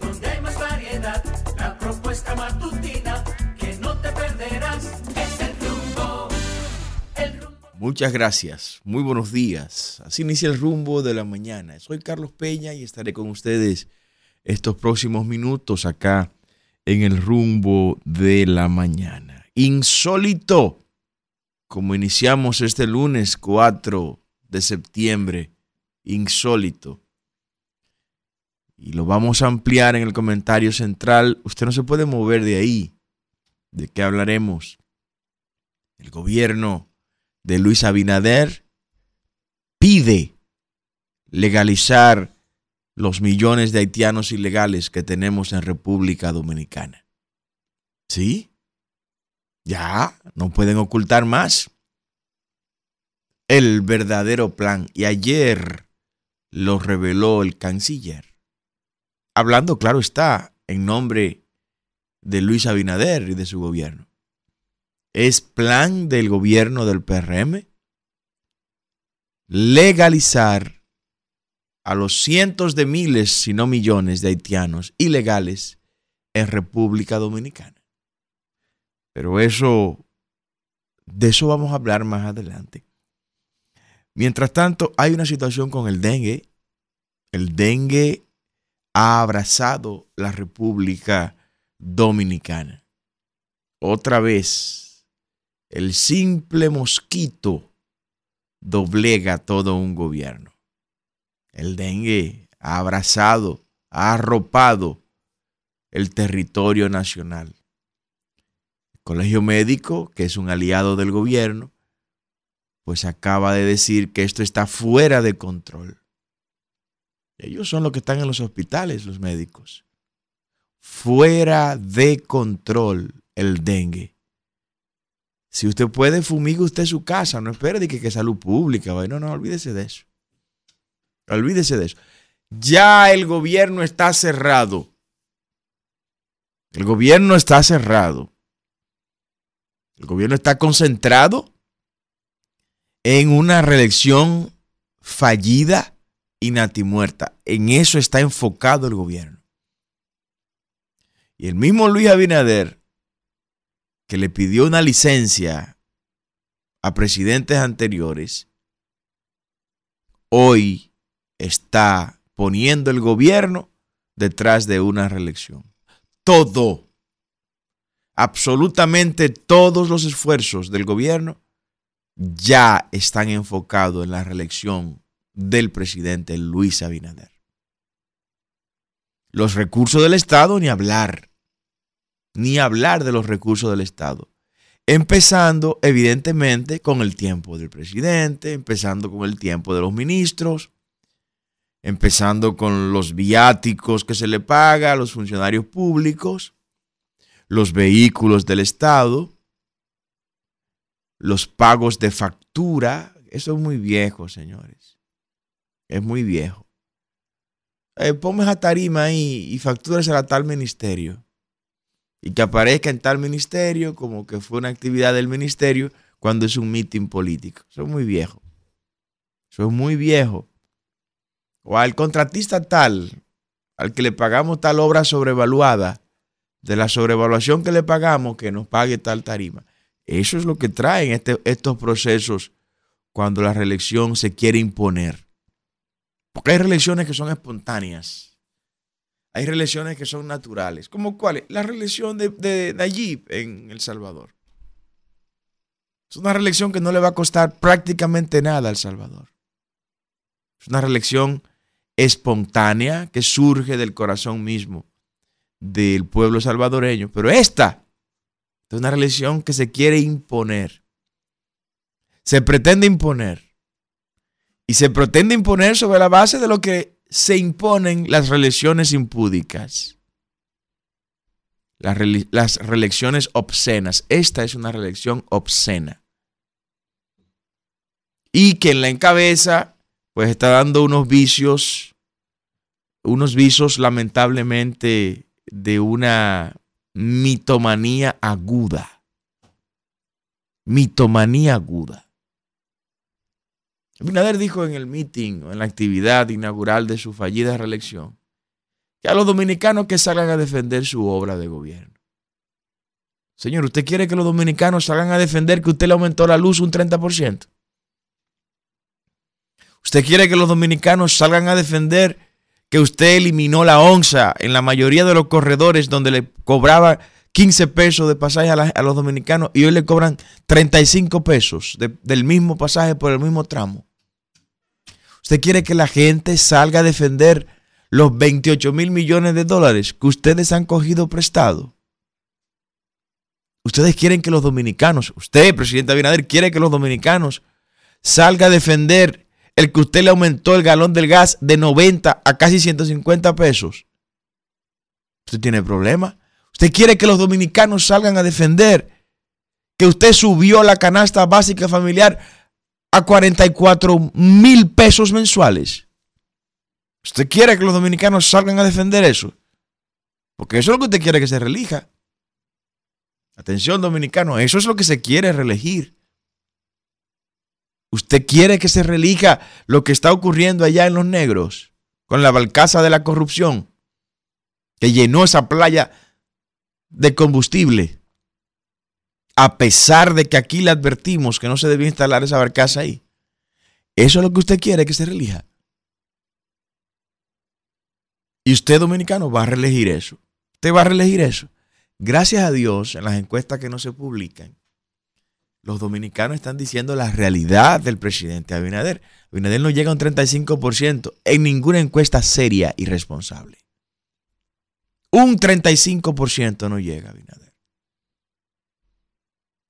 donde hay más variedad, la propuesta que no te perderás es. El rumbo. Muchas gracias, muy buenos días. Así inicia el rumbo de la mañana. Soy Carlos Peña y estaré con ustedes estos próximos minutos acá en el rumbo de la mañana. Insólito, como iniciamos este lunes 4 de septiembre, insólito. Y lo vamos a ampliar en el comentario central. Usted no se puede mover de ahí. ¿De qué hablaremos? El gobierno de Luis Abinader pide legalizar los millones de haitianos ilegales que tenemos en República Dominicana. ¿Sí? Ya, no pueden ocultar más. El verdadero plan. Y ayer lo reveló el canciller. Hablando, claro está, en nombre de Luis Abinader y de su gobierno. Es plan del gobierno del PRM legalizar a los cientos de miles, si no millones de haitianos ilegales en República Dominicana. Pero eso, de eso vamos a hablar más adelante. Mientras tanto, hay una situación con el dengue. El dengue ha abrazado la República Dominicana. Otra vez, el simple mosquito doblega todo un gobierno. El dengue ha abrazado, ha arropado el territorio nacional. El Colegio Médico, que es un aliado del gobierno, pues acaba de decir que esto está fuera de control. Ellos son los que están en los hospitales, los médicos. Fuera de control el dengue. Si usted puede, fumigue usted su casa. No espere de que, que salud pública. No, no, olvídese de eso. Olvídese de eso. Ya el gobierno está cerrado. El gobierno está cerrado. El gobierno está concentrado en una reelección fallida y natimuerta. En eso está enfocado el gobierno. Y el mismo Luis Abinader, que le pidió una licencia a presidentes anteriores, hoy está poniendo el gobierno detrás de una reelección. Todo, absolutamente todos los esfuerzos del gobierno ya están enfocados en la reelección del presidente Luis Abinader. Los recursos del Estado, ni hablar, ni hablar de los recursos del Estado. Empezando, evidentemente, con el tiempo del presidente, empezando con el tiempo de los ministros, empezando con los viáticos que se le paga a los funcionarios públicos, los vehículos del Estado, los pagos de factura. Eso es muy viejo, señores. Es muy viejo. Eh, ponme esa tarima ahí y factúrese a tal ministerio. Y que aparezca en tal ministerio como que fue una actividad del ministerio cuando es un meeting político. Eso es muy viejo. Eso es muy viejo. O al contratista tal, al que le pagamos tal obra sobrevaluada, de la sobrevaluación que le pagamos, que nos pague tal tarima. Eso es lo que traen este, estos procesos cuando la reelección se quiere imponer. Porque hay reelecciones que son espontáneas. Hay reelecciones que son naturales. ¿Cómo cuáles? La reelección de, de en El Salvador. Es una reelección que no le va a costar prácticamente nada a El Salvador. Es una reelección espontánea que surge del corazón mismo del pueblo salvadoreño. Pero esta es una religión que se quiere imponer. Se pretende imponer. Y se pretende imponer sobre la base de lo que se imponen las religiones impúdicas. Las, las reelecciones obscenas. Esta es una reelección obscena. Y quien la encabeza, pues está dando unos vicios, unos vicios lamentablemente de una mitomanía aguda. Mitomanía aguda. Abinader dijo en el meeting, en la actividad inaugural de su fallida reelección, que a los dominicanos que salgan a defender su obra de gobierno. Señor, ¿usted quiere que los dominicanos salgan a defender que usted le aumentó la luz un 30%? ¿Usted quiere que los dominicanos salgan a defender que usted eliminó la onza en la mayoría de los corredores donde le cobraba 15 pesos de pasaje a, los dominicanos y hoy le cobran 35 pesos del mismo pasaje por el mismo tramo? ¿Usted quiere que la gente salga a defender los 28 mil millones de dólares que ustedes han cogido prestado? Ustedes quieren que los dominicanos, usted, presidente Abinader, quiere que los dominicanos salga a defender el que usted le aumentó el galón del gas de 90 a casi 150 pesos. Usted tiene problema. Usted quiere que los dominicanos salgan a defender que usted subió la canasta básica familiar a 44 mil pesos mensuales. ¿Usted quiere que los dominicanos salgan a defender eso? Porque eso es lo que usted quiere que se relija. Atención, dominicano, eso es lo que se quiere reelegir. Usted quiere que se relija lo que está ocurriendo allá en los negros, con la balcaza de la corrupción, que llenó esa playa de combustible, a pesar de que aquí le advertimos que no se debía instalar esa barcaza ahí. Eso es lo que usted quiere que se relija. Y usted, dominicano, va a reelegir eso. Usted va a reelegir eso. Gracias a Dios, en las encuestas que no se publican, los dominicanos están diciendo la realidad del presidente Abinader. Abinader no llega a un 35% en ninguna encuesta seria y responsable. Un 35% no llega Abinader.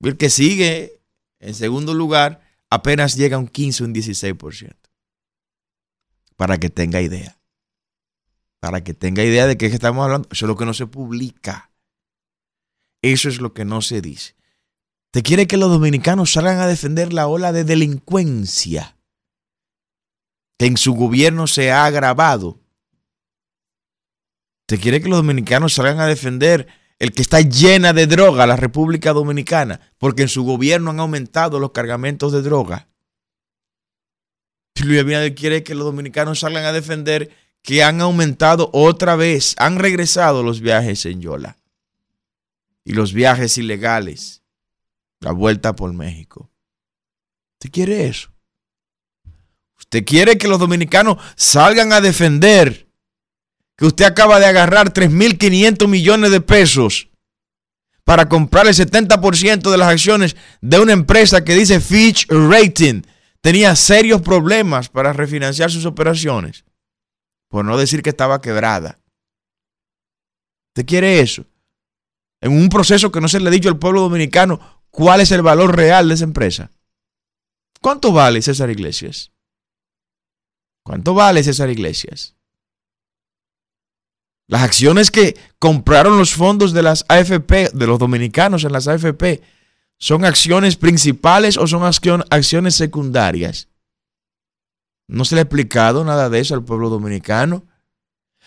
El que sigue en segundo lugar apenas llega a un 15 o un 16%. Para que tenga idea. Para que tenga idea de qué estamos hablando. Eso es lo que no se publica. Eso es lo que no se dice. Te quiere que los dominicanos salgan a defender la ola de delincuencia que en su gobierno se ha agravado. Te quiere que los dominicanos salgan a defender el que está llena de droga, la República Dominicana, porque en su gobierno han aumentado los cargamentos de droga. Luis Abinader quiere que los dominicanos salgan a defender que han aumentado otra vez, han regresado los viajes en Yola y los viajes ilegales, la vuelta por México. ¿Usted quiere eso? ¿Usted quiere que los dominicanos salgan a defender que usted acaba de agarrar 3.500 millones de pesos para comprar el 70% de las acciones de una empresa que dice Fitch Rating? Tenía serios problemas para refinanciar sus operaciones, por no decir que estaba quebrada. ¿Usted quiere eso? en un proceso que no se le ha dicho al pueblo dominicano cuál es el valor real de esa empresa. ¿Cuánto vale César Iglesias? ¿Cuánto vale César Iglesias? Las acciones que compraron los fondos de las AFP, de los dominicanos en las AFP, ¿son acciones principales o son acciones secundarias? No se le ha explicado nada de eso al pueblo dominicano.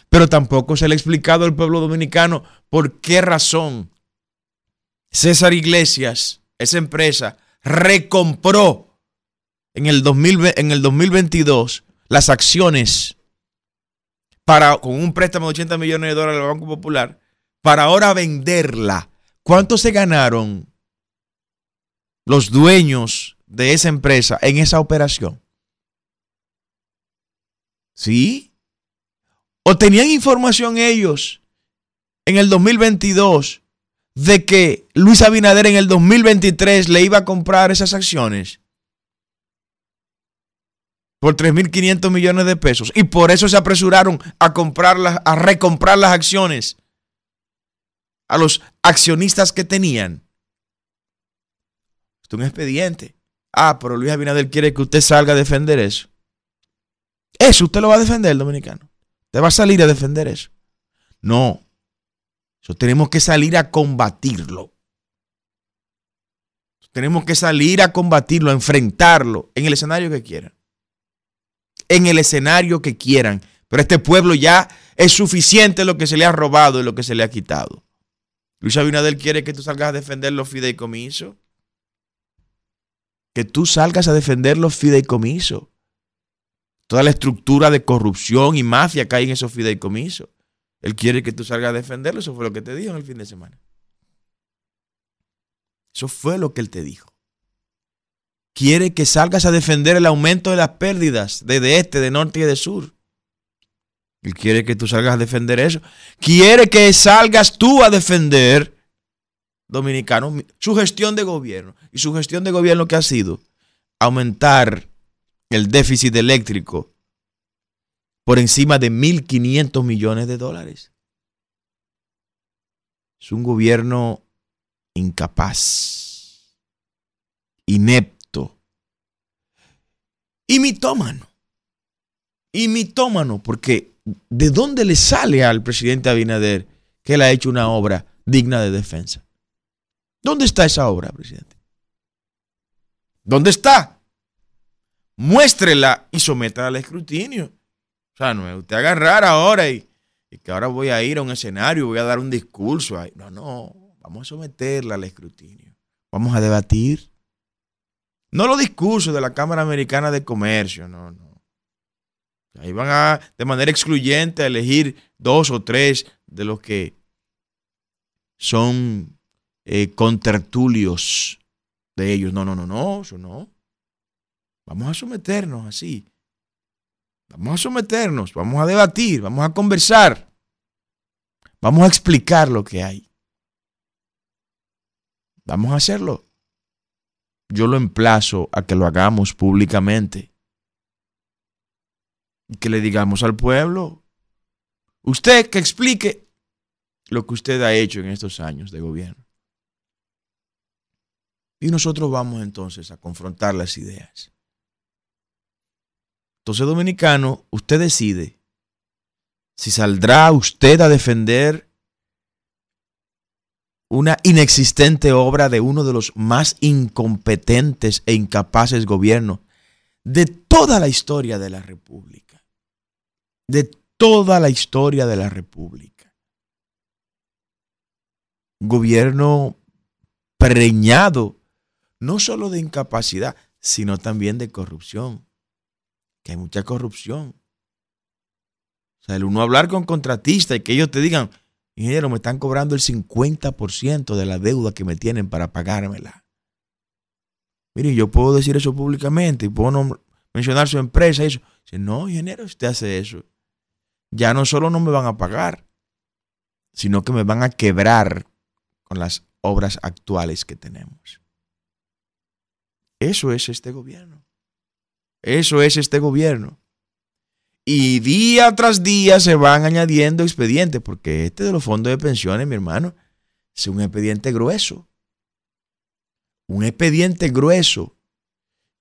Pero tampoco se le ha explicado al pueblo dominicano por qué razón César Iglesias, esa empresa, recompró en el, en el 2022 las acciones para, con un préstamo de 80 millones de dólares al Banco Popular para ahora venderla. ¿Cuánto se ganaron los dueños de esa empresa en esa operación? ¿Sí? ¿O tenían información ellos en el 2022 de que Luis Abinader en el 2023 le iba a comprar esas acciones? Por 3.500 millones de pesos. Y por eso se apresuraron a comprarlas, a recomprar las acciones a los accionistas que tenían. Esto es un expediente. Ah, pero Luis Abinader quiere que usted salga a defender eso. Eso usted lo va a defender, dominicano. ¿Te va a salir a defender eso? No. Eso tenemos que salir a combatirlo. Tenemos que salir a combatirlo, a enfrentarlo en el escenario que quieran. En el escenario que quieran. Pero este pueblo ya es suficiente lo que se le ha robado y lo que se le ha quitado. Luis Abinader quiere que tú salgas a defender los fideicomisos. Que tú salgas a defender los fideicomisos toda la estructura de corrupción y mafia que hay en esos fideicomisos. Él quiere que tú salgas a defenderlo. Eso fue lo que te dijo en el fin de semana. Eso fue lo que él te dijo. Quiere que salgas a defender el aumento de las pérdidas de, este, de norte y de sur. Él quiere que tú salgas a defender eso. Quiere que salgas tú a defender, dominicano, su gestión de gobierno. Y su gestión de gobierno que ha sido aumentar el déficit eléctrico por encima de 1.500 millones de dólares. Es un gobierno incapaz, inepto y mitómano. Y mitómano, porque ¿de dónde le sale al presidente Abinader que él ha hecho una obra digna de defensa? ¿Dónde está esa obra, presidente? ¿Dónde está? Muéstrela y sométala al escrutinio. O sea, no es usted agarrar ahora y, que ahora voy a ir a un escenario, voy a dar un discurso. No, no, vamos a someterla al escrutinio. Vamos a debatir. No los discursos de la Cámara Americana de Comercio, no, no. Ahí van a, de manera excluyente, a elegir dos o tres de los que son eh, contertulios de ellos. No, no, no, no, eso no. Vamos a someternos así Vamos a someternos, vamos a debatir, vamos a conversar, vamos a explicar lo que hay. Vamos a hacerlo. Yo lo emplazo a que lo hagamos públicamente. Y que le digamos al pueblo, usted que explique lo que usted ha hecho en estos años de gobierno. Y nosotros vamos entonces a confrontar las ideas. Entonces, dominicano, usted decide si saldrá usted a defender una inexistente obra de uno de los más incompetentes e incapaces gobiernos de toda la historia de la República. De toda la historia de la República. Gobierno preñado no solo de incapacidad, sino también de corrupción que hay mucha corrupción. O sea, el uno hablar con contratistas y que ellos te digan, ingeniero, me están cobrando el 50% de la deuda que me tienen para pagármela. Mire, yo puedo decir eso públicamente y puedo mencionar su empresa y eso. Dice, no, ingeniero, usted hace eso. Ya no solo no me van a pagar, sino que me van a quebrar con las obras actuales que tenemos. Eso es este gobierno. Eso es este gobierno. Y día tras día se van añadiendo expedientes, porque este de los fondos de pensiones, mi hermano, es un expediente grueso. Un expediente grueso.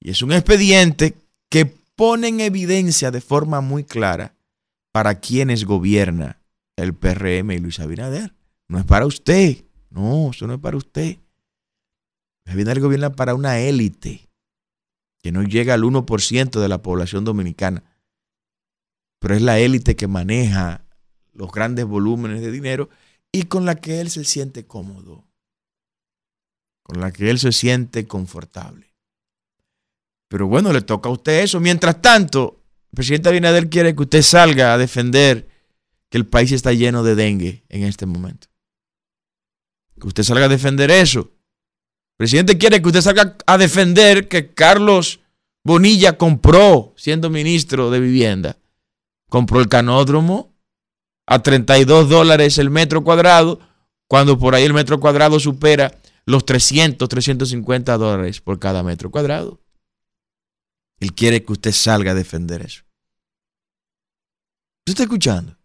Y es un expediente que pone en evidencia de forma muy clara para quienes gobierna el PRM y Luis Abinader. No es para usted. No, eso no es para usted. Abinader gobierna para una élite que no llega al 1% de la población dominicana, pero es la élite que maneja los grandes volúmenes de dinero y con la que él se siente cómodo, con la que él se siente confortable. Pero bueno, le toca a usted eso. Mientras tanto, el presidente Abinader quiere que usted salga a defender que el país está lleno de dengue en este momento. Que usted salga a defender eso. El presidente quiere que usted salga a defender que Carlos Bonilla compró, siendo ministro de vivienda, compró el canódromo a 32 dólares el metro cuadrado, cuando por ahí el metro cuadrado supera los 300, 350 dólares por cada metro cuadrado. Él quiere que usted salga a defender eso. ¿Usted está escuchando?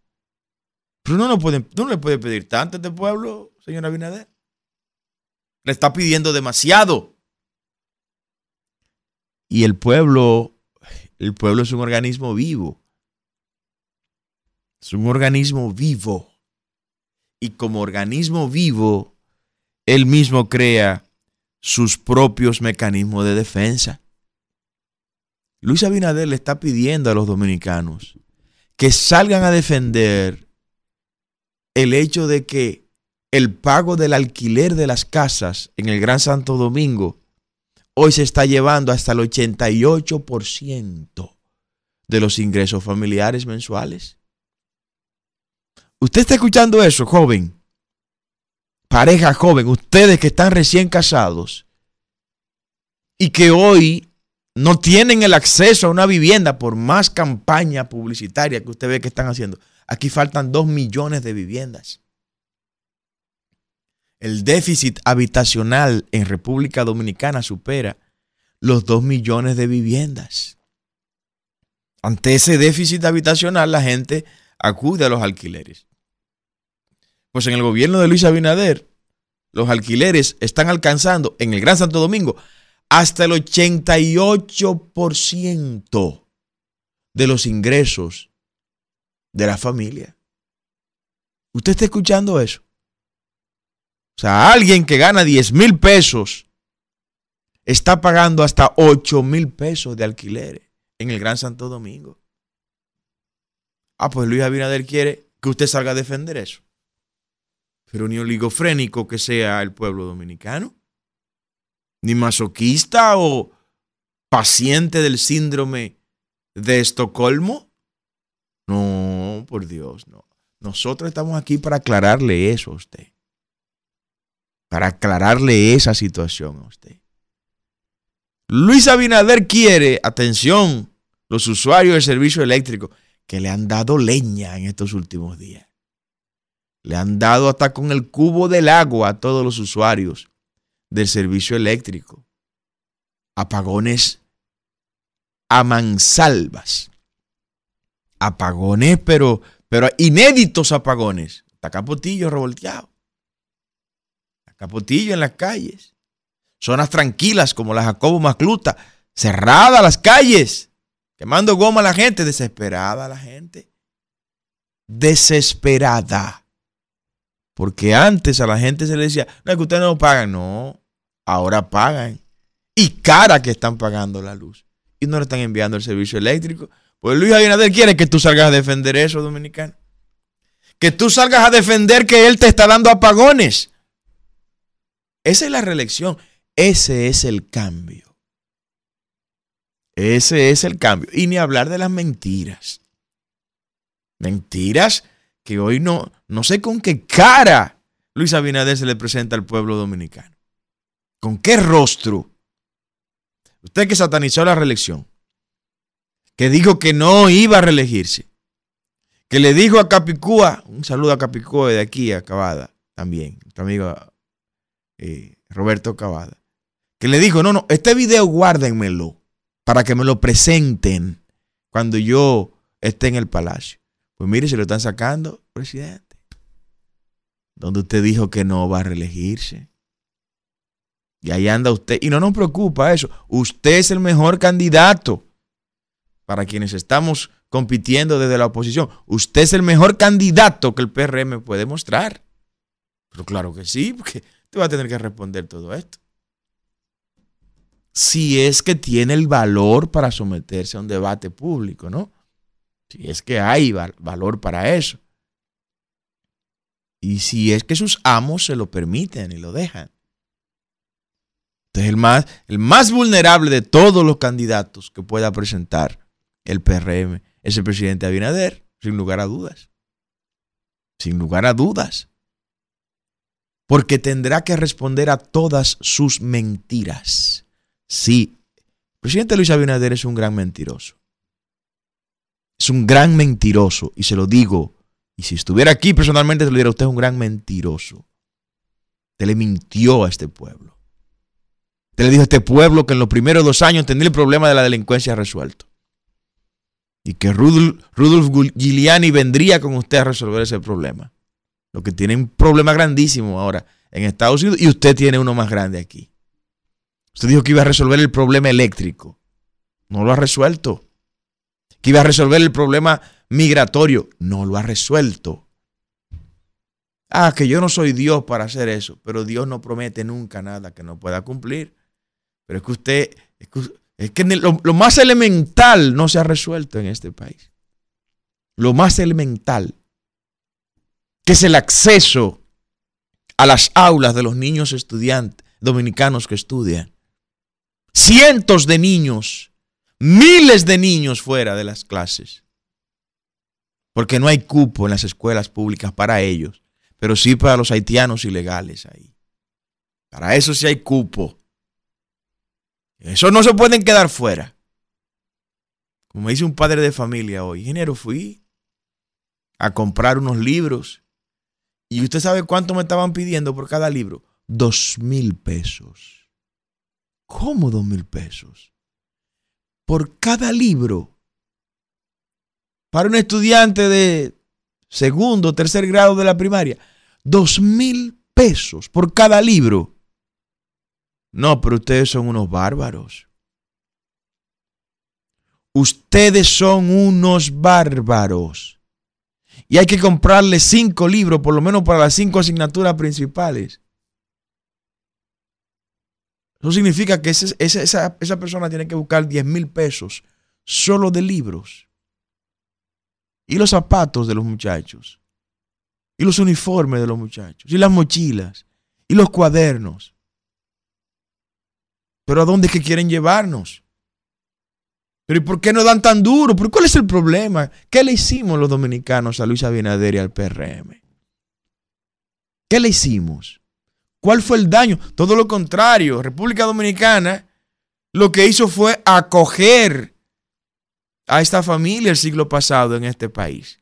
Pero no, puede, le puede pedir tanto a este pueblo, señora Abinader. Le está pidiendo demasiado. Y el pueblo, el pueblo es un organismo vivo. Es un organismo vivo. Y como organismo vivo, él mismo crea sus propios mecanismos de defensa. Luis Abinader le está pidiendo a los dominicanos que salgan a defender el hecho de que el pago del alquiler de las casas en el Gran Santo Domingo hoy se está llevando hasta el 88% de los ingresos familiares mensuales. Usted está escuchando eso, joven. Pareja joven, ustedes que están recién casados y que hoy no tienen el acceso a una vivienda por más campaña publicitaria que usted ve que están haciendo. Aquí faltan dos millones de viviendas. El déficit habitacional en República Dominicana supera los dos millones de viviendas. Ante ese déficit habitacional, la gente acude a los alquileres. Pues en el gobierno de Luis Abinader, los alquileres están alcanzando en el Gran Santo Domingo hasta el 88% de los ingresos de la familia. ¿Usted está escuchando eso? O sea, alguien que gana 10 mil pesos está pagando hasta 8 mil pesos de alquileres en el Gran Santo Domingo. Ah, pues Luis Abinader quiere que usted salga a defender eso. Pero ni oligofrénico que sea el pueblo dominicano, ni masoquista o paciente del síndrome de Estocolmo. No, por Dios, no. Nosotros estamos aquí para aclararle eso a usted. Para aclararle esa situación a usted. Luis Abinader quiere, atención, los usuarios del servicio eléctrico, que le han dado leña en estos últimos días. Le han dado hasta con el cubo del agua a todos los usuarios del servicio eléctrico. Apagones a mansalvas. Apagones, pero, pero inéditos apagones. Está Capotillo revolteado. Capotillo en las calles. Zonas tranquilas como la Jacobo Macluta. Cerradas las calles. Quemando goma a la gente. Desesperada la gente. Desesperada. Porque antes a la gente se le decía, no es que ustedes no pagan. No, ahora pagan. Y cara que están pagando la luz. Y no le están enviando el servicio eléctrico. Pues Luis Abinader quiere que tú salgas a defender eso, dominicano. Que tú salgas a defender que él te está dando apagones. Esa es la reelección. Ese es el cambio. Ese es el cambio. Y ni hablar de las mentiras. Mentiras que hoy no, no sé con qué cara Luis Abinader se le presenta al pueblo dominicano. ¿Con qué rostro? Usted que satanizó la reelección, que dijo que no iba a reelegirse, que le dijo a Capicúa, un saludo a Capicúa de aquí a Cavada también, nuestro amigo eh, Roberto Cavada, que le dijo, no, no, este video guárdenmelo para que me lo presenten cuando yo esté en el palacio. Pues mire, se lo están sacando, presidente. Donde usted dijo que no va a reelegirse. Y ahí anda usted. Y no nos preocupa eso. Usted es el mejor candidato para quienes estamos compitiendo desde la oposición. Usted es el mejor candidato que el PRM puede mostrar. Pero claro que sí, porque usted va a tener que responder todo esto. Si es que tiene el valor para someterse a un debate público, ¿no? Si es que hay valor para eso. Y si es que sus amos se lo permiten y lo dejan. Entonces el más, el más vulnerable de todos los candidatos que pueda presentar el PRM es el presidente Abinader, sin lugar a dudas. Sin lugar a dudas. Porque tendrá que responder a todas sus mentiras. Sí, el presidente Luis Abinader es un gran mentiroso. Es un gran mentiroso y se lo digo. Y si estuviera aquí personalmente se lo diría, usted es un gran mentiroso. Usted le mintió a este pueblo. Usted le dijo a este pueblo que en los primeros dos años tendría el problema de la delincuencia resuelto. Y que Rudolf, Rudolf Giuliani vendría con usted a resolver ese problema. Lo que tiene un problema grandísimo ahora en Estados Unidos y usted tiene uno más grande aquí. Usted dijo que iba a resolver el problema eléctrico. No lo ha resuelto que iba a resolver el problema migratorio. No lo ha resuelto. Ah, que yo no soy Dios para hacer eso, pero Dios no promete nunca nada que no pueda cumplir. Pero es que usted, es que, lo, lo más elemental no se ha resuelto en este país. Lo más elemental, que es el acceso a las aulas de los niños estudiantes dominicanos que estudian. Cientos de niños miles de niños fuera de las clases. porque no hay cupo en las escuelas públicas para ellos, pero sí para los haitianos ilegales ahí. Para eso sí hay cupo. Eso no se pueden quedar fuera. Como me dice un padre de familia hoy, ingeniero, fui a comprar unos libros y usted sabe cuánto me estaban pidiendo por cada libro. Dos mil pesos. ¿Cómo dos mil pesos? Por cada libro. Para un estudiante de segundo tercer grado de la primaria. Dos mil pesos por cada libro. No, pero ustedes son unos bárbaros. Ustedes son unos bárbaros. Y hay que comprarle cinco libros, por lo menos para las cinco asignaturas principales. Eso significa que esa, esa, persona tiene que buscar 10 mil pesos solo de libros. Y los zapatos de los muchachos. Y los uniformes de los muchachos. Y las mochilas. Y los cuadernos. Pero ¿a dónde es que quieren llevarnos? Pero ¿y por qué no dan tan duro? ¿Pero cuál es el problema? ¿Qué le hicimos los dominicanos a Luis Abinader y al PRM? ¿Qué le hicimos? ¿Cuál fue el daño? Todo lo contrario. República Dominicana lo que hizo fue acoger a esta familia el siglo pasado en este país.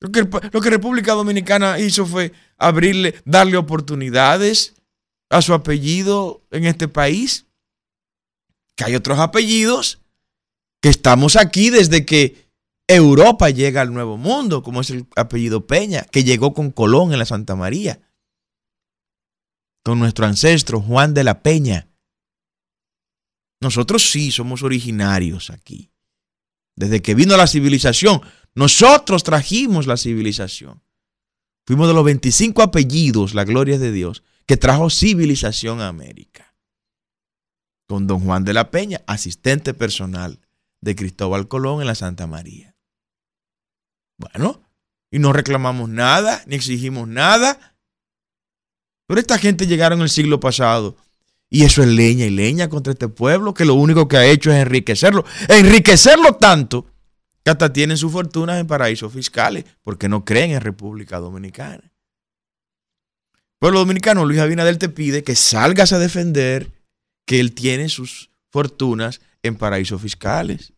Lo que, lo que República Dominicana hizo fue abrirle, darle oportunidades a su apellido en este país. Que hay otros apellidos que estamos aquí desde que Europa llega al Nuevo Mundo, como es el apellido Peña, que llegó con Colón en la Santa María con nuestro ancestro Juan de la Peña. Nosotros sí somos originarios aquí. Desde que vino la civilización, nosotros trajimos la civilización. Fuimos de los 25 apellidos, la gloria de Dios, que trajo civilización a América. Con don Juan de la Peña, asistente personal de Cristóbal Colón en la Santa María. Bueno, y no reclamamos nada, ni exigimos nada, pero esta gente llegaron el siglo pasado. Y eso es leña y leña contra este pueblo que lo único que ha hecho es enriquecerlo. Enriquecerlo tanto que hasta tienen sus fortunas en paraísos fiscales porque no creen en República Dominicana. Pueblo dominicano, Luis Abinader te pide que salgas a defender que él tiene sus fortunas en paraísos fiscales.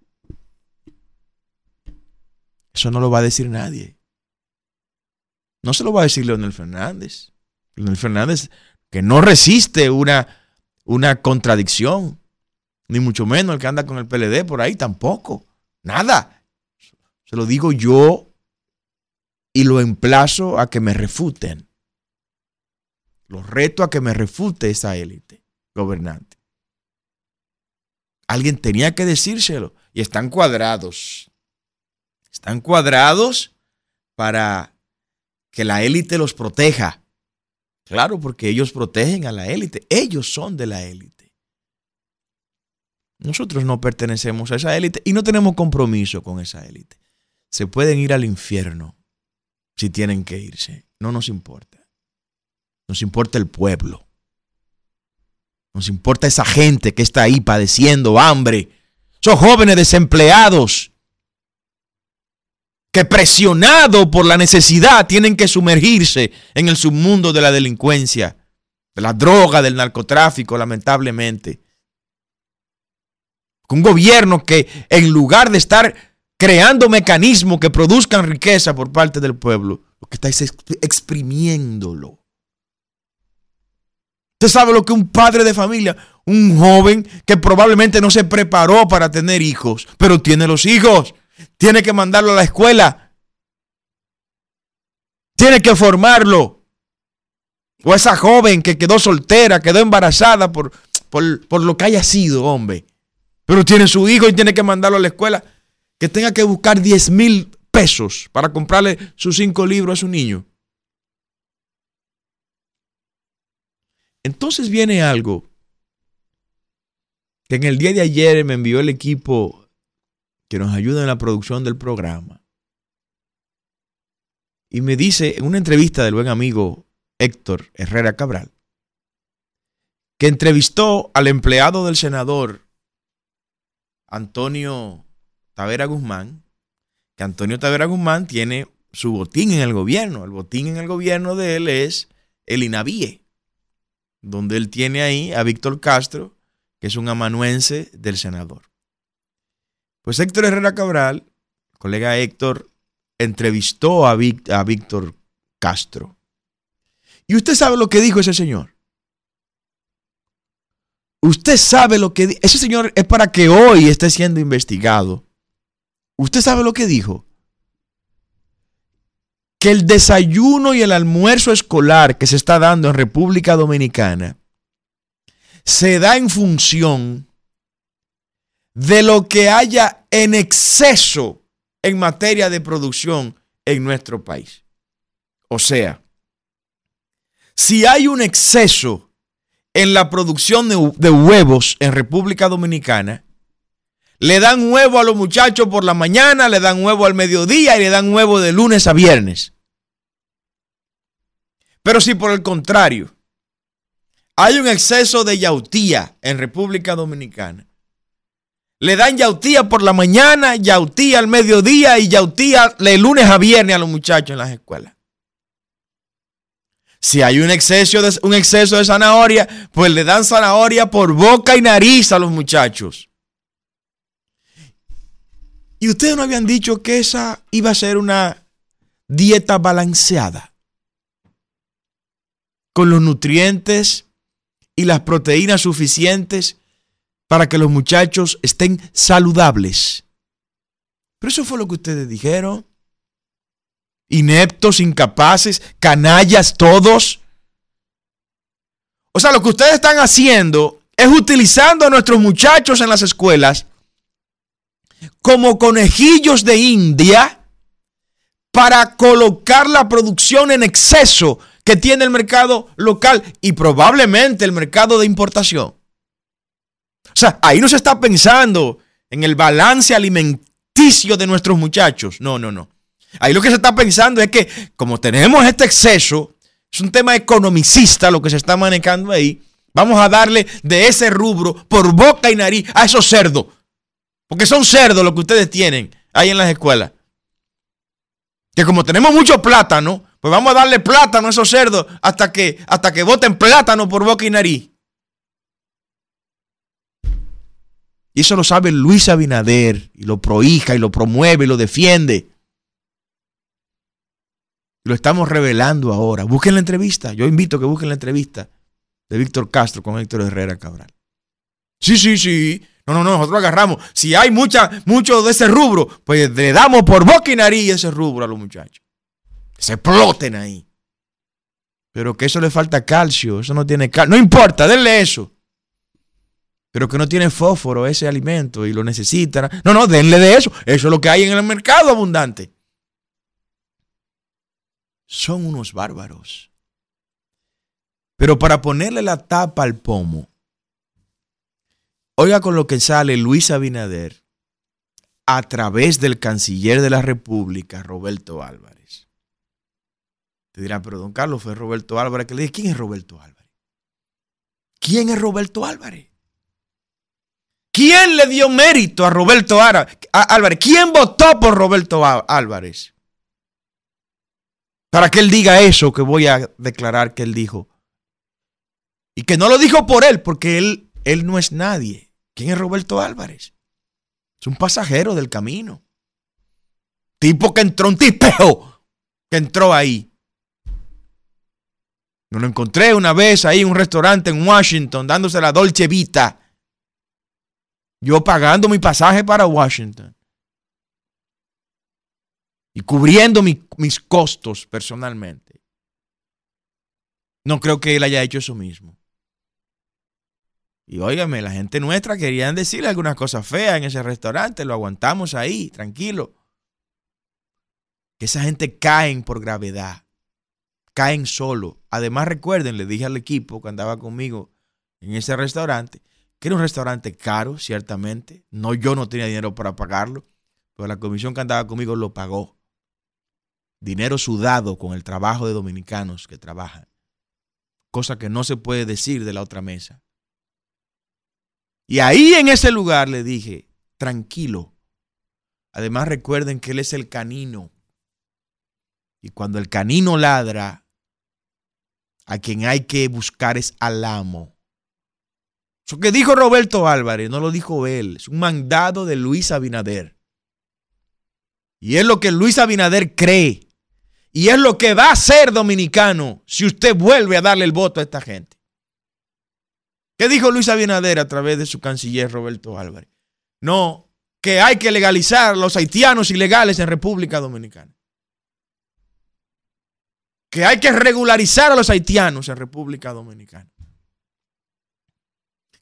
Eso no lo va a decir nadie. No se lo va a decir Leonel Fernández. Leonel Fernández, que no resiste una, una contradicción, ni mucho menos el que anda con el PLD por ahí tampoco. Nada. Se lo digo yo y lo emplazo a que me refuten. Lo reto a que me refute esa élite gobernante. Alguien tenía que decírselo y están cuadrados. Están cuadrados para que la élite los proteja. Claro, porque ellos protegen a la élite. Ellos son de la élite. Nosotros no pertenecemos a esa élite y no tenemos compromiso con esa élite. Se pueden ir al infierno si tienen que irse. No nos importa. Nos importa el pueblo. Nos importa esa gente que está ahí padeciendo hambre. Son jóvenes desempleados que presionado por la necesidad tienen que sumergirse en el submundo de la delincuencia, de la droga, del narcotráfico, lamentablemente. Un gobierno que en lugar de estar creando mecanismos que produzcan riqueza por parte del pueblo, lo que está es exprimiéndolo. Usted sabe lo que un padre de familia, un joven que probablemente no se preparó para tener hijos, pero tiene los hijos tiene que mandarlo a la escuela. Tiene que formarlo. O esa joven que quedó soltera, quedó embarazada por, por, lo que haya sido, hombre. Pero tiene su hijo y tiene que mandarlo a la escuela. Que tenga que buscar 10 mil pesos para comprarle sus cinco libros a su niño. Entonces viene algo que en el día de ayer me envió el equipo que nos ayuda en la producción del programa. Y me dice en una entrevista del buen amigo Héctor Herrera Cabral, que entrevistó al empleado del senador Antonio Tavera Guzmán, que Antonio Tavera Guzmán tiene su botín en el gobierno. El botín en el gobierno de él es el INAVIE, donde él tiene ahí a Víctor Castro, que es un amanuense del senador. Pues Héctor Herrera Cabral, colega Héctor, entrevistó a, Víctor Castro. Y usted sabe lo que dijo ese señor. Usted sabe lo que ese señor es para que hoy esté siendo investigado. Usted sabe lo que dijo. Que el desayuno y el almuerzo escolar que se está dando en República Dominicana se da en función de lo que haya en exceso en materia de producción en nuestro país. O sea, si hay un exceso en la producción de, huevos en República Dominicana, le dan huevo a los muchachos por la mañana, le dan huevo al mediodía y le dan huevo de lunes a viernes. Pero si por el contrario hay un exceso de yautía en República Dominicana, le dan yautía por la mañana, yautía al mediodía y yautía de lunes a viernes a los muchachos en las escuelas. Si hay un exceso, de, un exceso de zanahoria, pues le dan zanahoria por boca y nariz a los muchachos. Y ustedes no habían dicho que esa iba a ser una dieta balanceada. Con los nutrientes y las proteínas suficientes para que los muchachos estén saludables. Pero eso fue lo que ustedes dijeron ineptos, incapaces, canallas todos. O sea, lo que ustedes están haciendo es utilizando a nuestros muchachos en las escuelas como conejillos de India para colocar la producción en exceso que tiene el mercado local y probablemente el mercado de importación. O sea, ahí no se está pensando en el balance alimenticio de nuestros muchachos. No, no, no. Ahí lo que se está pensando es que como tenemos este exceso, es un tema economicista lo que se está manejando ahí, vamos a darle de ese rubro por boca y nariz a esos cerdos. Porque son cerdos lo que ustedes tienen ahí en las escuelas. Que como tenemos mucho plátano, pues vamos a darle plátano a esos cerdos hasta que, hasta que voten plátano por boca y nariz. Y eso lo sabe Luis Abinader y lo prohija y lo promueve y lo defiende. Lo estamos revelando ahora. Busquen la entrevista. Yo invito a que busquen la entrevista de Víctor Castro con Héctor Herrera Cabral. Sí, sí, sí. No, no, no, nosotros agarramos. Si hay mucha, mucho de ese rubro, pues le damos por boca y nariz ese rubro a los muchachos. se exploten ahí. Pero que eso le falta calcio, eso no tiene calcio. No importa, denle eso. Pero que no tiene fósforo ese alimento y lo necesitan. No, no, denle de eso. Eso es lo que hay en el mercado abundante son unos bárbaros. Pero para ponerle la tapa al pomo, oiga con lo que sale Luis Abinader a través del canciller de la República, Roberto Álvarez. Te dirán, pero don Carlos fue Roberto Álvarez que le dije, ¿quién es Roberto Álvarez? ¿Quién es Roberto Álvarez? ¿Quién le dio mérito a Roberto Álvarez? ¿Quién votó por Roberto Álvarez? para que él diga eso que voy a declarar que él dijo. Y que no lo dijo por él, porque él, él no es nadie. ¿Quién es Roberto Álvarez? Es un pasajero del camino. Tipo que entró, un tipeo que entró ahí. Yo lo encontré una vez ahí en un restaurante en Washington dándose la Dolce Vita. Yo pagando mi pasaje para Washington y cubriendo mis costos personalmente. No creo que él haya hecho eso mismo. Y óigame, la gente nuestra querían decirle algunas cosas feas en ese restaurante, lo aguantamos ahí, tranquilo. Que esa gente caen por gravedad, caen solo. Además, recuerden, le dije al equipo que andaba conmigo en ese restaurante, era un restaurante caro, ciertamente. No, yo no tenía dinero para pagarlo, pero la comisión que andaba conmigo lo pagó dinero sudado con el trabajo de dominicanos que trabajan, cosa que no se puede decir de la otra mesa. Y ahí en ese lugar le dije, tranquilo, Además recuerden que Él es el canino. Y cuando el canino ladra, a quien hay que buscar es al amo. Eso que dijo Roberto Álvarez, no lo dijo él, es un mandado de Luis Abinader. Y es lo que Luis Abinader cree. Y es lo que va a ser dominicano si usted vuelve a darle el voto a esta gente. ¿Qué dijo Luis Abinader a través de su canciller Roberto Álvarez? No, que hay que legalizar a los haitianos ilegales en República Dominicana. Que hay que regularizar a los haitianos en República Dominicana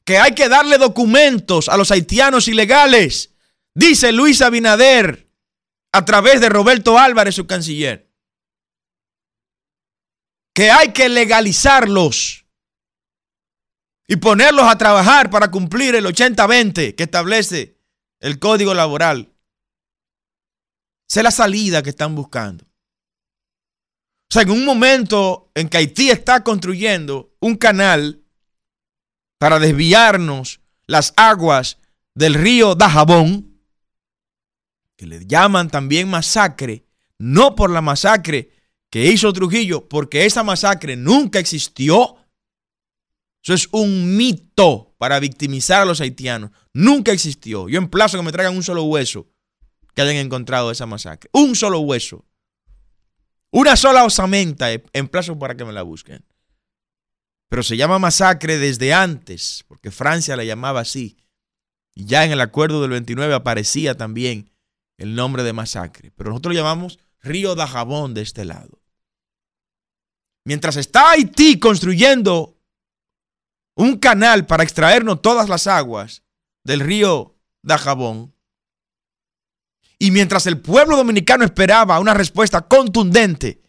que hay que darle documentos a los haitianos ilegales, dice Luis Abinader a través de Roberto Álvarez, su canciller. Que hay que legalizarlos y ponerlos a trabajar para cumplir el 80-20 que establece el código laboral. Esa es la salida que están buscando. O sea, en un momento en que Haití está construyendo un canal para desviarnos las aguas del río Dajabón, que le llaman también masacre, no por la masacre que hizo Trujillo, porque esa masacre nunca existió. Eso es un mito para victimizar a los haitianos. Nunca existió. Yo emplazo que me traigan un solo hueso que hayan encontrado esa masacre. Un solo hueso. Una sola osamenta emplazo para que me la busquen pero se llama masacre desde antes, porque Francia la llamaba así. Y ya en el acuerdo del 29 aparecía también el nombre de masacre. Pero nosotros lo llamamos Río de Jabón de este lado. Mientras está Haití construyendo un canal para extraernos todas las aguas del río Dajabón, y mientras el pueblo dominicano esperaba una respuesta contundente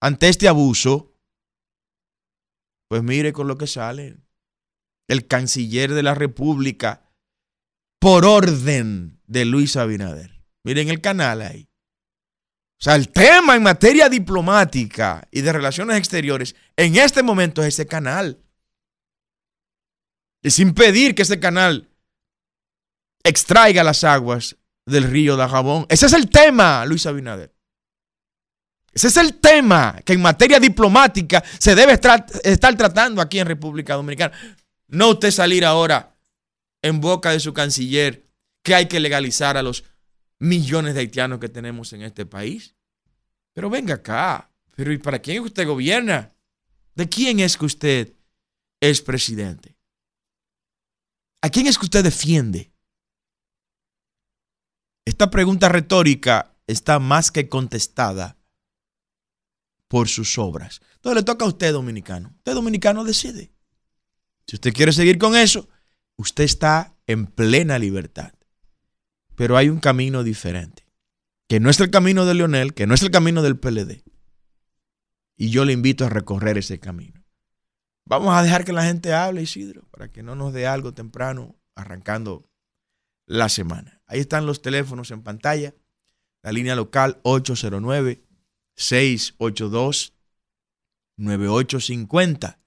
ante este abuso, pues mire con lo que sale. El canciller de la República, por orden de Luis Abinader. Miren el canal ahí. O sea, el tema en materia diplomática y de relaciones exteriores en este momento es ese canal. Es impedir que ese canal extraiga las aguas del río de Jabón. Ese es el tema, Luis Abinader. Ese es el tema que en materia diplomática se debe estar, tratando aquí en República Dominicana. No usted salir ahora en boca de su canciller que hay que legalizar a los millones de haitianos que tenemos en este país. Pero venga acá. Pero ¿y para quién usted gobierna? ¿De quién es que usted es presidente? ¿A quién es que usted defiende? Esta pregunta retórica está más que contestada por sus obras. Entonces le toca a usted, dominicano. Usted, dominicano, decide. Si usted quiere seguir con eso, usted está en plena libertad. Pero hay un camino diferente, que no es el camino de Leonel, que no es el camino del PLD. Y yo le invito a recorrer ese camino. Vamos a dejar que la gente hable, Isidro, para que no nos dé algo temprano arrancando la semana. Ahí están los teléfonos en pantalla. La línea local 809 682-9850.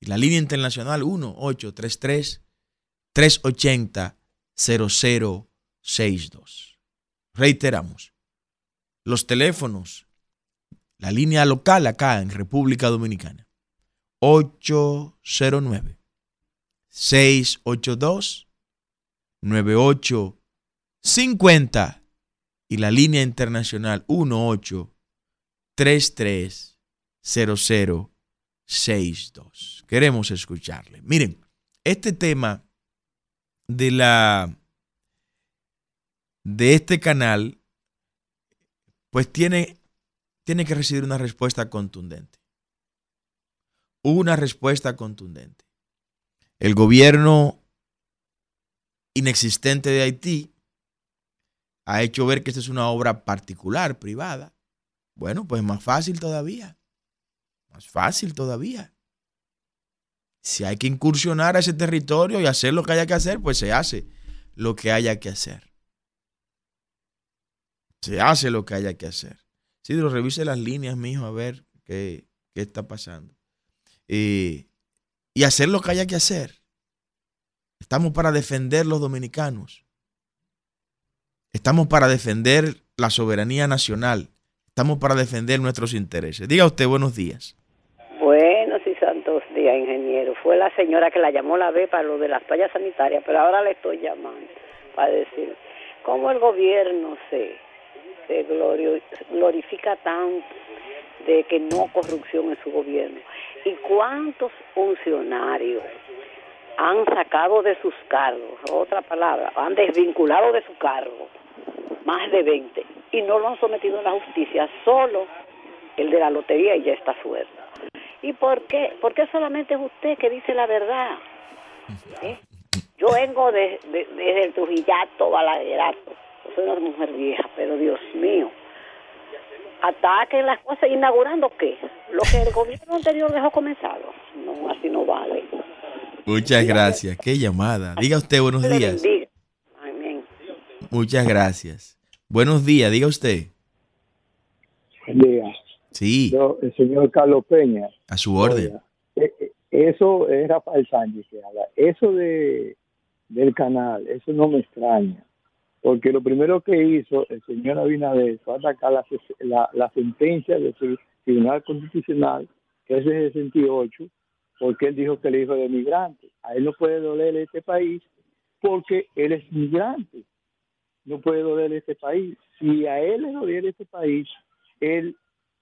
Y la línea internacional 1-833-380-0062. Reiteramos, los teléfonos, la línea local acá en República Dominicana, 809 682 9850 y la línea internacional 18 330062. Queremos escucharle. Miren, este tema de la de este canal pues tiene tiene que recibir una respuesta contundente. Una respuesta contundente. El gobierno inexistente de Haití ha hecho ver que esta es una obra particular, privada, bueno, pues más fácil todavía. Más fácil todavía. Si hay que incursionar a ese territorio y hacer lo que haya que hacer, pues se hace lo que haya que hacer. Se hace lo que haya que hacer. Si lo revise las líneas, mijo, a ver qué, qué está pasando. y hacer lo que haya que hacer. Estamos para defender los dominicanos. Estamos para defender la soberanía nacional. Estamos para defender nuestros intereses. Diga usted buenos días. Buenos y santos días, ingeniero. Fue la señora que la llamó la vez para lo de las toallas sanitarias, pero ahora le estoy llamando para decir cómo el gobierno se, se glorifica tanto de que no corrupción en su gobierno. ¿Y cuántos funcionarios han sacado de sus cargos, otra palabra, han desvinculado de su cargo, más de 20, y no lo han sometido a la justicia, solo el de la lotería y ya está suelto. ¿Y por qué? ¿Por qué solamente es usted que dice la verdad? ¿Eh? Yo vengo de, desde el Trujillato, Baladerato, soy una mujer vieja, pero Dios mío, ataquen las cosas, inaugurando qué? Lo que el gobierno anterior dejó comenzado. No, así no vale. Muchas gracias. Qué llamada. Diga usted buenos días. Amén. Muchas gracias. Buenos días, diga usted. Buen día. Sí. Yo, el señor Carlos Peña. A su orden. Eh, eh, eso es Rafael Sánchez que habla. Eso de del canal, eso no me extraña. Porque lo primero que hizo el señor Abinader fue atacar la, la, la sentencia del Tribunal Constitucional, que es de 68, porque él dijo que el hijo de migrante. A él no puede doler este país porque él es migrante. No puede doler este país. Si a él le doliera este país, él,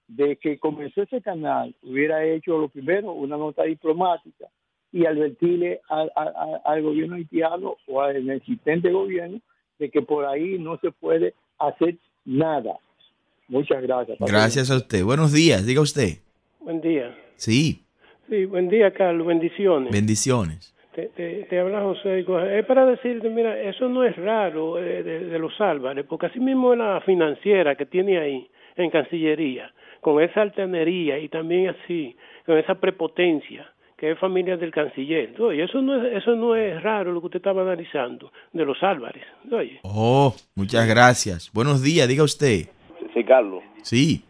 de que comenzó ese canal, hubiera hecho lo primero, una nota diplomática y advertirle al gobierno haitiano o al existente gobierno de que por ahí no se puede hacer nada. Muchas gracias. Gracias a usted. Buenos días, diga usted. Buen día. Sí. Sí, buen día, Carlos. Bendiciones. Bendiciones. Te, te, habla José. Es para decirte, mira, eso no es raro eh, de, los Álvarez, porque así mismo la financiera que tiene ahí en Cancillería, con esa altanería y también así, con esa prepotencia, que es familia del canciller. Oye, eso no es, eso no es raro lo que usted estaba analizando de los Álvarez. Oye. Oh, muchas gracias. Buenos días, diga usted. Sí, Carlos. Sí.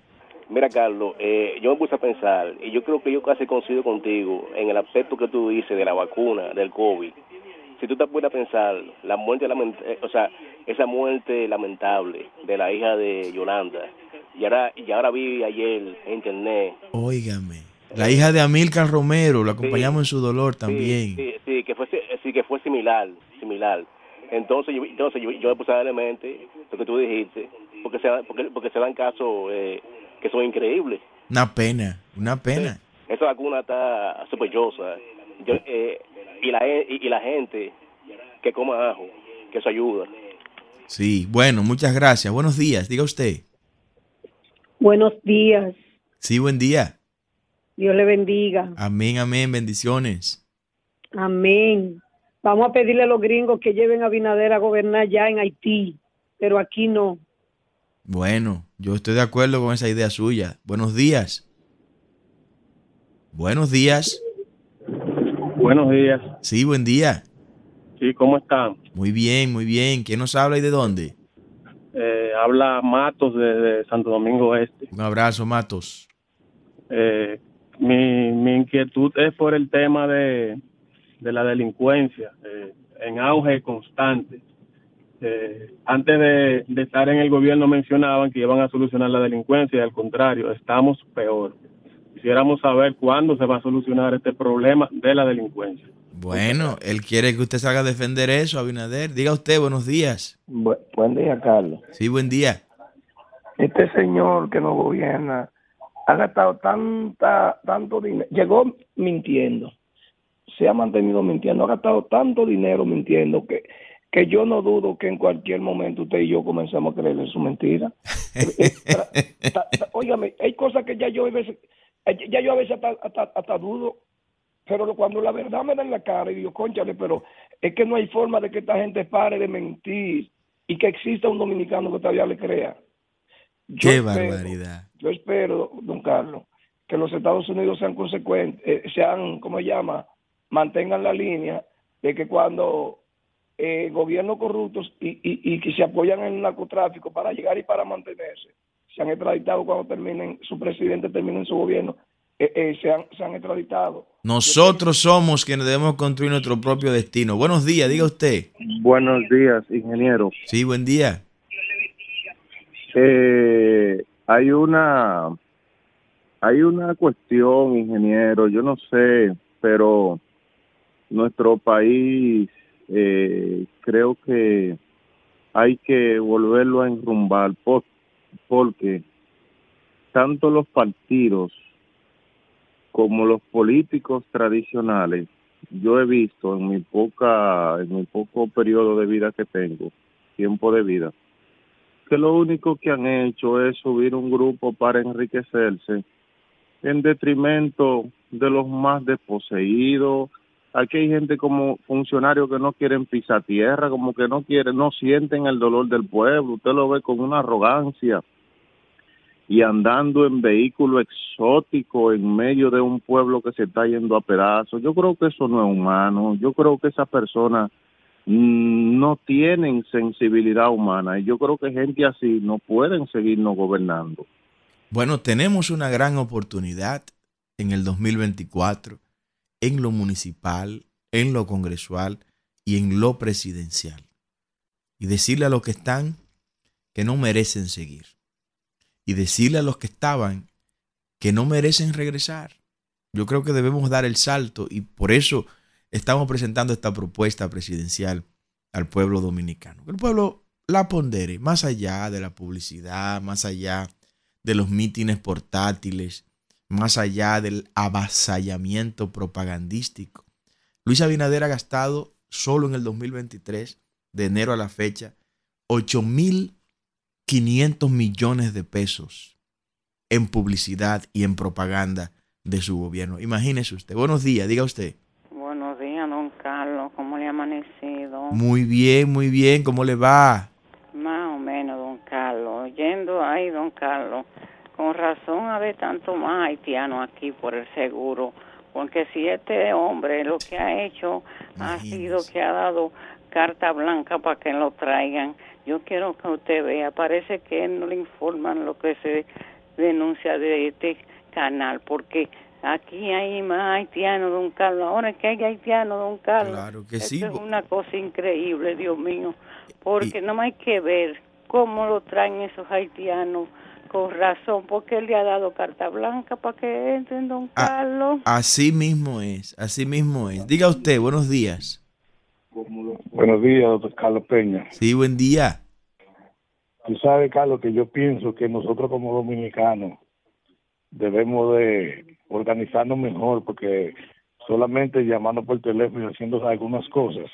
Mira, Carlos, eh, yo me puse a pensar, y yo creo que yo casi coincido contigo en el aspecto que tú dices de la vacuna, del COVID. Si tú te a pensar, la muerte, eh, o sea, esa muerte lamentable de la hija de Yolanda, y ahora, y ahora vi ayer en internet. Óigame. La hija de Amilcar Romero, la acompañamos en su dolor también. Sí, sí, que fue, sí, que fue similar, similar. Entonces, yo, entonces yo, yo me puse a darle mente lo que tú dijiste, porque se, porque, porque se dan casos eh, que son increíbles. Una pena, una pena. Esa vacuna está sospechosa. Eh, y, la, y, la gente que coma ajo, que eso ayuda. Sí, bueno, muchas gracias. Buenos días, diga usted. Buenos días. Sí, buen día. Dios le bendiga. Amén, amén, bendiciones. Amén. Vamos a pedirle a los gringos que lleven a Binader a gobernar ya en Haití, pero aquí no. Bueno, yo estoy de acuerdo con esa idea suya. Buenos días. Buenos días. Buenos días. Sí, buen día. Sí, ¿cómo están? Muy bien, muy bien. ¿Quién nos habla y de dónde? Eh, habla Matos desde Santo Domingo Este. Un abrazo, Matos. Eh, mi, mi inquietud es por el tema de, de la delincuencia eh, en auge constante. Eh, antes de, estar en el gobierno mencionaban que iban a solucionar la delincuencia y al contrario, estamos peor. Quisiéramos saber cuándo se va a solucionar este problema de la delincuencia. Bueno, él quiere que usted salga a defender eso, Abinader. Diga usted, buenos días. buen día, Carlos. Sí, buen día. Este señor que nos gobierna ha gastado tanta, tanto dinero, llegó mintiendo, se ha mantenido mintiendo, ha gastado tanto dinero mintiendo que que yo no dudo que en cualquier momento usted y yo comencemos a creerle su mentira. Óigame, hay cosas que ya yo a veces, ya yo a veces hasta, dudo, pero cuando la verdad me da en la cara y digo, conchale, pero es que no hay forma de que esta gente pare de mentir y que exista un dominicano que todavía le crea. Qué barbaridad. Yo espero, don Carlos, que los Estados Unidos sean consecuentes, eh, sean, ¿cómo se llama? Mantengan la línea de que cuando eh, gobiernos corruptos y, y, que se apoyan en el narcotráfico para llegar y para mantenerse. Se han extraditado cuando terminen, su presidente termine en su gobierno, eh, eh, se, han, se han extraditado. Nosotros somos quienes debemos construir nuestro propio destino. Buenos días, diga usted. Buenos días, ingeniero. Sí, buen día. Eh, hay una hay una cuestión, ingeniero, yo no sé, pero nuestro país eh, creo que hay que volverlo a enrumbar por, porque tanto los partidos como los políticos tradicionales, yo he visto en mi poca, en mi poco periodo de vida que tengo, tiempo de vida, que lo único que han hecho es subir un grupo para enriquecerse en detrimento de los más desposeídos. Aquí hay gente como funcionarios que no quieren pisar tierra, como que no quieren, no sienten el dolor del pueblo. Usted lo ve con una arrogancia y andando en vehículo exótico en medio de un pueblo que se está yendo a pedazos. Yo creo que eso no es humano. Yo creo que esas personas mm, no tienen sensibilidad humana y yo creo que gente así no pueden seguirnos gobernando. Bueno, tenemos una gran oportunidad en el 2024 en lo municipal, en lo congresual y en lo presidencial. Y decirle a los que están que no merecen seguir. Y decirle a los que estaban que no merecen regresar. Yo creo que debemos dar el salto y por eso estamos presentando esta propuesta presidencial al pueblo dominicano. Que el pueblo la pondere más allá de la publicidad, más allá de los mítines portátiles, más allá del avasallamiento propagandístico. Luis Abinader ha gastado solo en el 2023, de enero a la fecha, 8.500 millones de pesos en publicidad y en propaganda de su gobierno. Imagínese usted. Buenos días, diga usted. Buenos días, don Carlos. ¿Cómo le ha amanecido? Muy bien, muy bien. ¿Cómo le va? Más o menos, don Carlos. Yendo ahí, don Carlos. Con razón haber tanto más haitianos aquí por el seguro. Porque si este hombre lo que ha hecho ha sido que ha dado carta blanca para que lo traigan. Yo quiero que usted vea, parece que no le informan lo que se denuncia de este canal, porque aquí hay más haitianos, don Carlos. Ahora es que hay haitianos, don Carlos. Claro que Esto sí. es una cosa increíble, Dios mío. Porque no hay que ver cómo lo traen esos haitianos con razón, porque él le ha dado carta blanca para que entren, don Ah. Carlos. Así mismo es, así mismo es. Diga usted, buenos días. Buenos días, doctor Carlos Peña. Sí, buen día. Tú sabes, Carlos, que yo pienso que nosotros como dominicanos debemos de organizarnos mejor porque solamente llamando por teléfono y haciendo algunas cosas,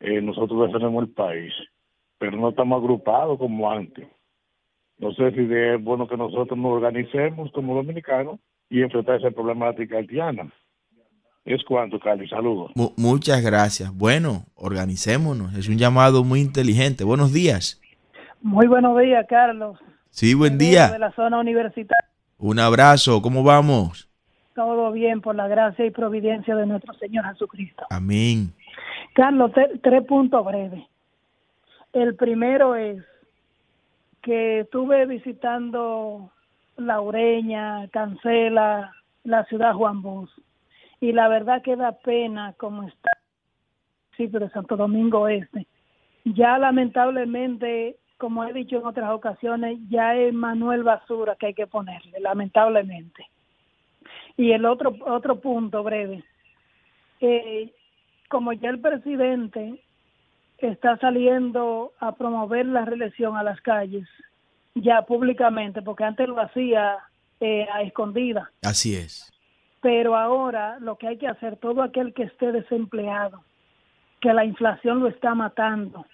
eh, nosotros defendemos el país, pero no estamos agrupados como antes. No sé si es bueno que nosotros nos organicemos como dominicanos y enfrentar esa problemática haitiana. Es cuanto, Carlos. Saludos. Mu- muchas gracias. Bueno, organicémonos. Es un llamado muy inteligente. Buenos días. Muy buenos días, Carlos. Sí, buen De día. la zona universitaria. Un abrazo. ¿Cómo vamos? Todo bien por la gracia y providencia de nuestro Señor Jesucristo. Amén. Carlos, tres puntos breves. El primero es que estuve visitando Laureña, Cancela, la ciudad Juan Bosch, y la verdad que da pena como está el municipio de Santo Domingo Este. Ya lamentablemente, como he dicho en otras ocasiones, ya es Manuel Basura que hay que ponerle, lamentablemente. Y el otro otro punto breve, eh, como ya el presidente está saliendo a promover la reelección a las calles, ya públicamente, porque antes lo hacía eh, a escondida, Así es. pero ahora lo que hay que hacer, todo aquel que esté desempleado, que la inflación lo está matando,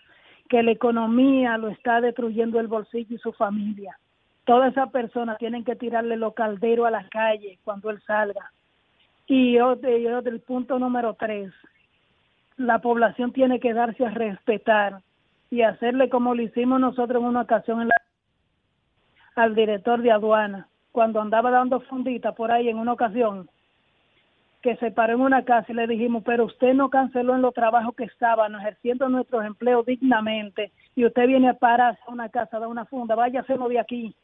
que la economía lo está destruyendo el bolsillo y su familia, todas esas personas tienen que tirarle los calderos a la calle cuando él salga. Y otro, y otro, el punto número tres, la población tiene que darse a respetar y hacerle como lo hicimos nosotros en una ocasión en la- al director de aduana, cuando andaba dando fundita por ahí en una ocasión, que se paró en una casa y le dijimos, pero usted no canceló en los trabajos que estaban ejerciendo nuestros empleos dignamente y usted viene a pararse a una casa de una funda, váyaselo de aquí.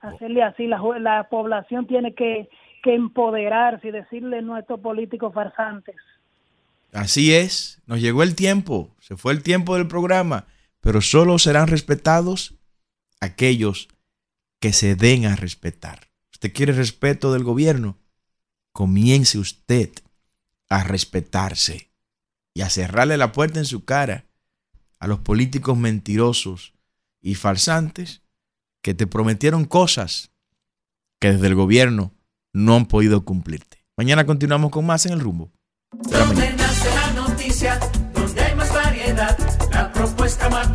Hacerle así, la, la población tiene que, que empoderarse y decirle a nuestros políticos farsantes. Así es. Nos llegó el tiempo. Se fue el tiempo del programa. Pero solo serán respetados aquellos que se den a respetar. ¿Usted quiere respeto del gobierno? Comience usted a respetarse y a cerrarle la puerta en su cara a los políticos mentirosos y falsantes que te prometieron cosas que desde el gobierno no han podido cumplirte. Mañana continuamos con más en el rumbo. la mañana. La noticia, donde hay más variedad, la propuesta más